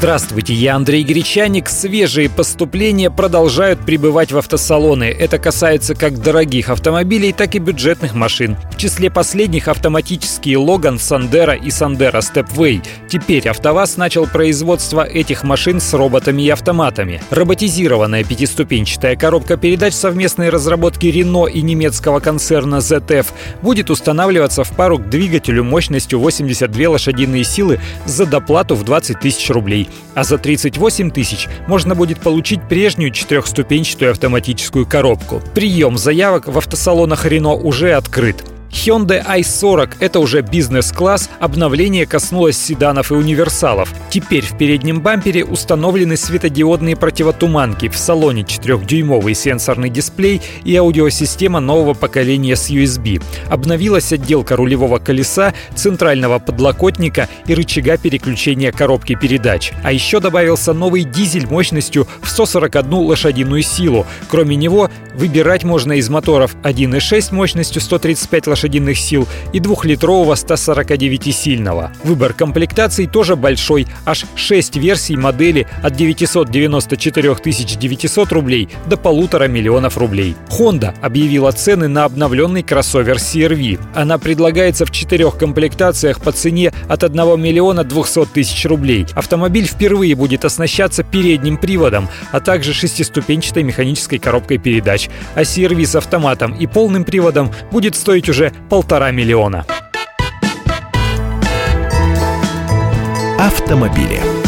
Здравствуйте, я Андрей Гречаник. Свежие поступления продолжают прибывать в автосалоны. Это касается как дорогих автомобилей, так и бюджетных машин. В числе последних автоматические Логан, Сандера и Сандера Stepway. Теперь АвтоВАЗ начал производство этих машин с роботами и автоматами. Роботизированная пятиступенчатая коробка передач совместной разработки Renault и немецкого концерна ZF будет устанавливаться в пару к двигателю мощностью 82 лошадиные силы за доплату в 20 тысяч рублей а за 38 тысяч можно будет получить прежнюю четырехступенчатую автоматическую коробку. Прием заявок в автосалонах Renault уже открыт. Hyundai i40 — это уже бизнес-класс, обновление коснулось седанов и универсалов. Теперь в переднем бампере установлены светодиодные противотуманки, в салоне 4-дюймовый сенсорный дисплей и аудиосистема нового поколения с USB. Обновилась отделка рулевого колеса, центрального подлокотника и рычага переключения коробки передач. А еще добавился новый дизель мощностью в 141 лошадиную силу. Кроме него, выбирать можно из моторов 1.6 мощностью 135 лошадиных лошадиных сил и двухлитрового 149-сильного. Выбор комплектаций тоже большой, аж 6 версий модели от 994 900 рублей до полутора миллионов рублей. Honda объявила цены на обновленный кроссовер CRV. Она предлагается в четырех комплектациях по цене от 1 миллиона 200 тысяч рублей. Автомобиль впервые будет оснащаться передним приводом, а также шестиступенчатой механической коробкой передач. А CRV с автоматом и полным приводом будет стоить уже полтора миллиона. Автомобили.